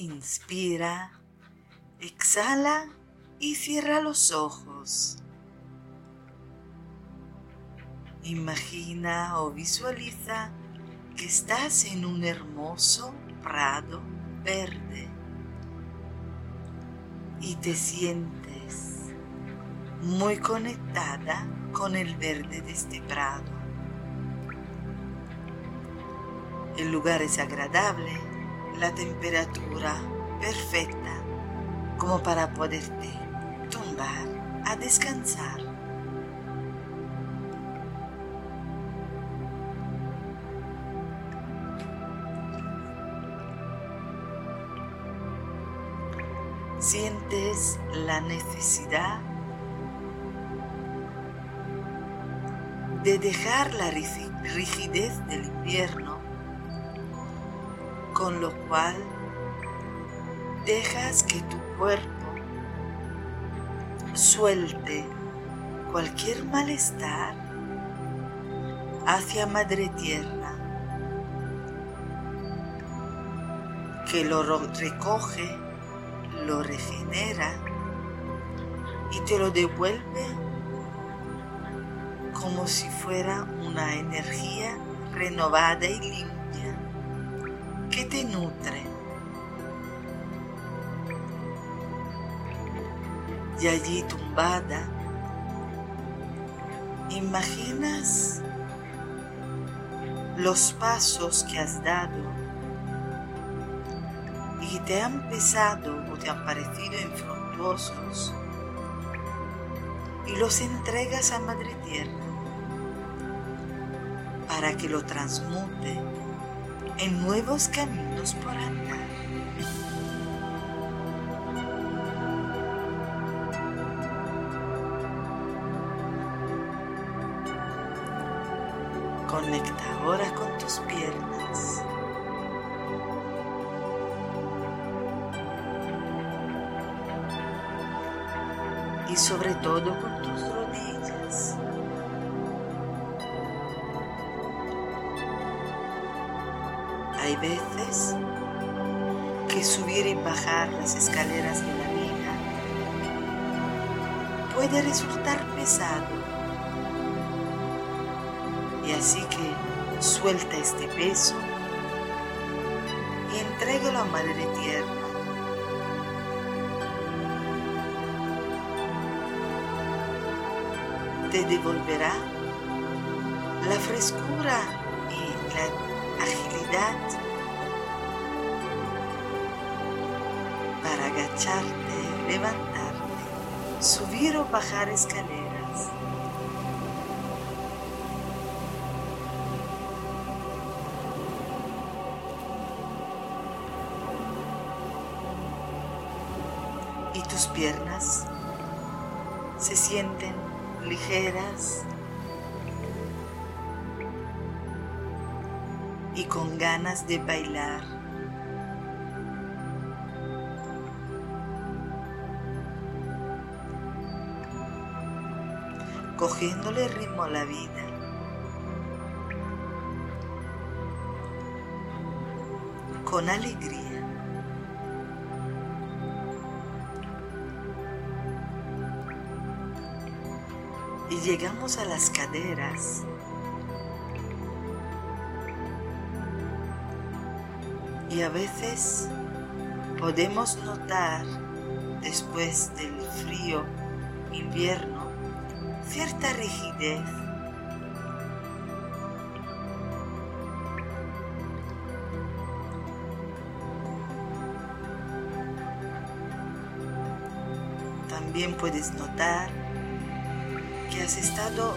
Inspira, exhala y cierra los ojos. Imagina o visualiza que estás en un hermoso prado verde y te sientes muy conectada con el verde de este prado. El lugar es agradable, la temperatura perfecta como para poderte tumbar a descansar. Sientes la necesidad de dejar la rigidez del invierno, con lo cual dejas que tu cuerpo suelte cualquier malestar hacia Madre Tierra, que lo recoge, lo regenera y te lo devuelve como si fuera una energía renovada y limpia te nutre. Y allí tumbada, imaginas los pasos que has dado y te han pesado o te han parecido infructuosos y los entregas a Madre Tierra para que lo transmute en nuevos caminos por andar. Conecta ahora con tus piernas. Y sobre todo con tus rodillas. Hay veces que subir y bajar las escaleras de la vida puede resultar pesado. Y así que suelta este peso y entrégalo a Madre Tierra. Te devolverá la frescura y la agilidad para agacharte, levantarte, subir o bajar escaleras. Y tus piernas se sienten ligeras y con ganas de bailar. Cogiéndole ritmo a la vida. Con alegría. Y llegamos a las caderas. Y a veces podemos notar, después del frío invierno, cierta rigidez. También puedes notar que has estado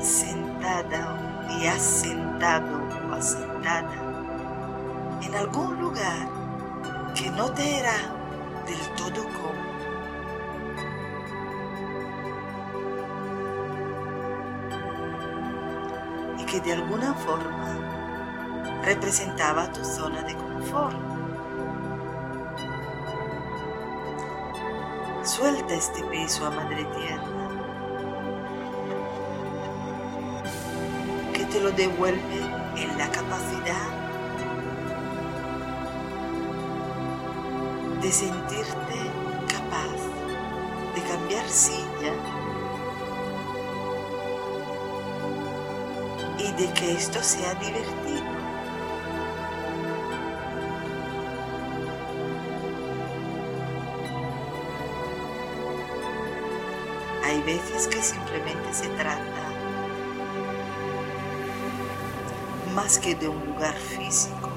sentada y has sentado o asentada en algún lugar que no te era del todo cómodo. Y que de alguna forma representaba tu zona de confort. Suelta este peso a Madre Tierra, que te lo devuelve en la capacidad de sentirte capaz de cambiar silla y de que esto sea divertido. Hay veces que simplemente se trata más que de un lugar físico,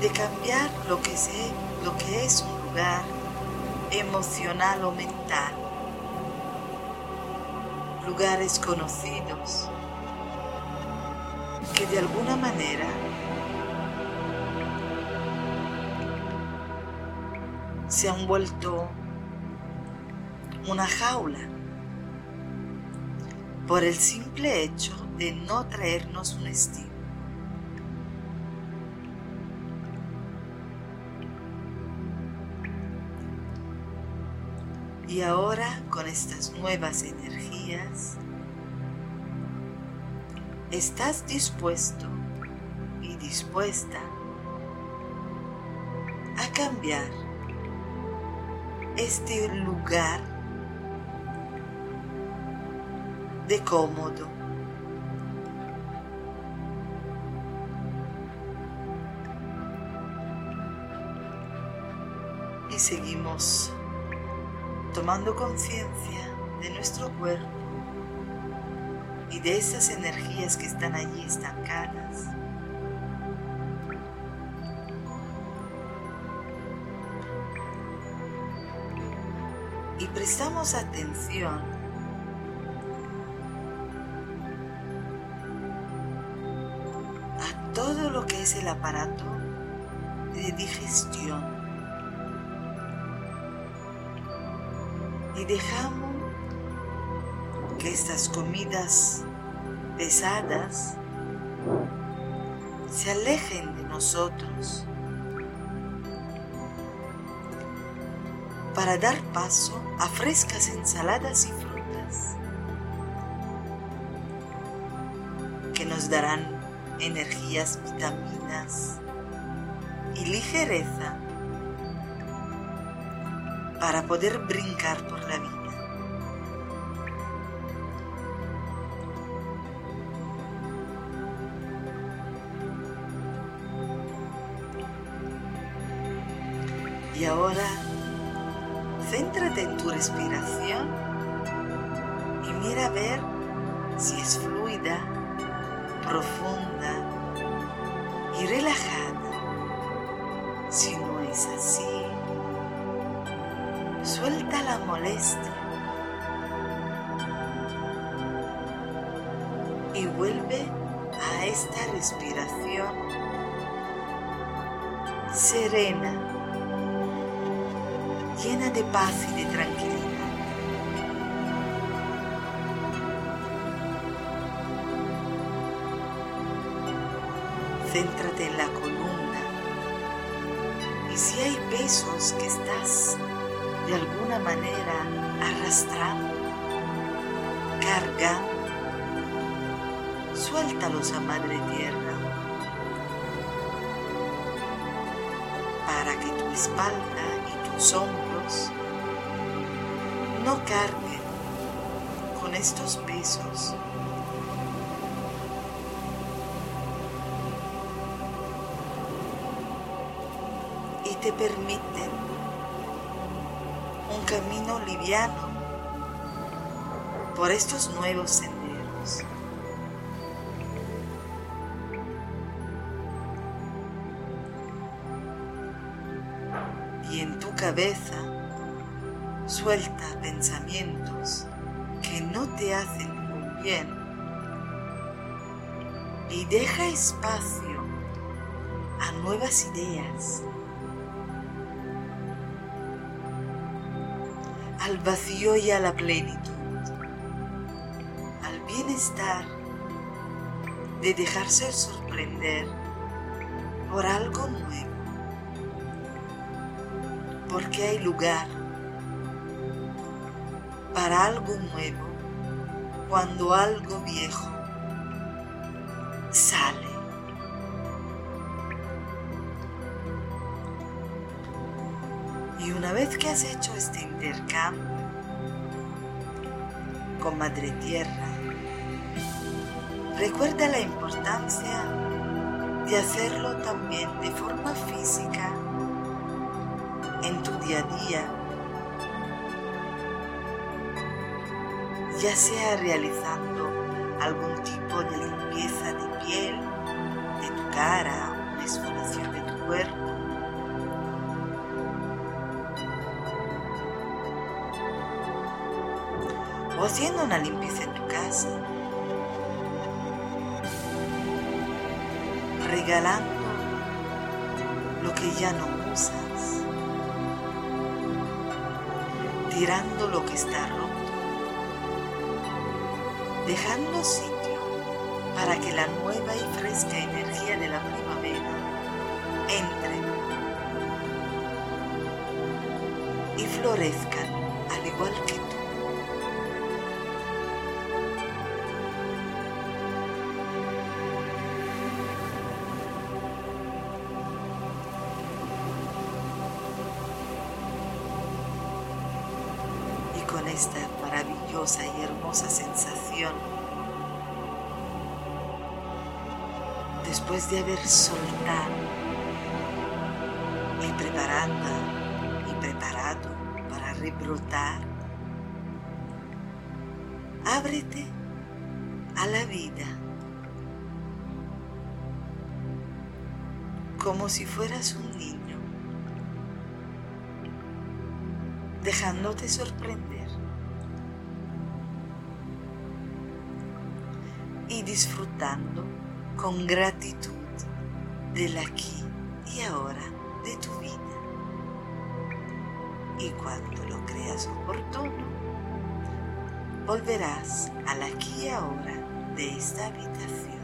de cambiar lo que, sé, lo que es un lugar emocional o mental, lugares conocidos que de alguna manera se han vuelto una jaula por el simple hecho de no traernos un estilo. Y ahora con estas nuevas energías, estás dispuesto y dispuesta a cambiar este lugar de cómodo. Y seguimos tomando conciencia de nuestro cuerpo y de esas energías que están allí estancadas. Y prestamos atención a todo lo que es el aparato de digestión. Y dejamos que estas comidas pesadas se alejen de nosotros para dar paso a frescas ensaladas y frutas que nos darán energías, vitaminas y ligereza para poder brincar por la vida. Y ahora, céntrate en tu respiración y mira a ver si es fluida, profunda y relajada. Si no es así, suelta la molestia y vuelve a esta respiración serena, llena de paz y de tranquilidad. Céntrate en la columna y si hay pesos que estás de alguna manera arrastrando, cargando, suéltalos a Madre Tierra para que tu espalda y tus hombros no carguen con estos pesos. Y te permiten camino liviano por estos nuevos senderos. Y en tu cabeza suelta pensamientos que no te hacen muy bien y deja espacio a nuevas ideas. Al vacío y a la plenitud, al bienestar de dejarse sorprender por algo nuevo, porque hay lugar para algo nuevo cuando algo viejo sale. Una vez que has hecho este intercambio con Madre Tierra, recuerda la importancia de hacerlo también de forma física en tu día a día, ya sea realizando algún tipo de limpieza de piel, de tu cara, una exfoliación de tu cuerpo, haciendo una limpieza en tu casa, regalando lo que ya no usas, tirando lo que está roto, dejando sitio para que la nueva y fresca energía de la primavera entre y florezcan al igual que tú. Con esta maravillosa y hermosa sensación. Después de haber soltado y preparando y preparado para rebrotar, ábrete a la vida como si fueras un niño, dejándote sorprender. Disfrutando con gratitud del aquí y ahora de tu vida. Y cuando lo creas oportuno, volverás al aquí y ahora de esta habitación.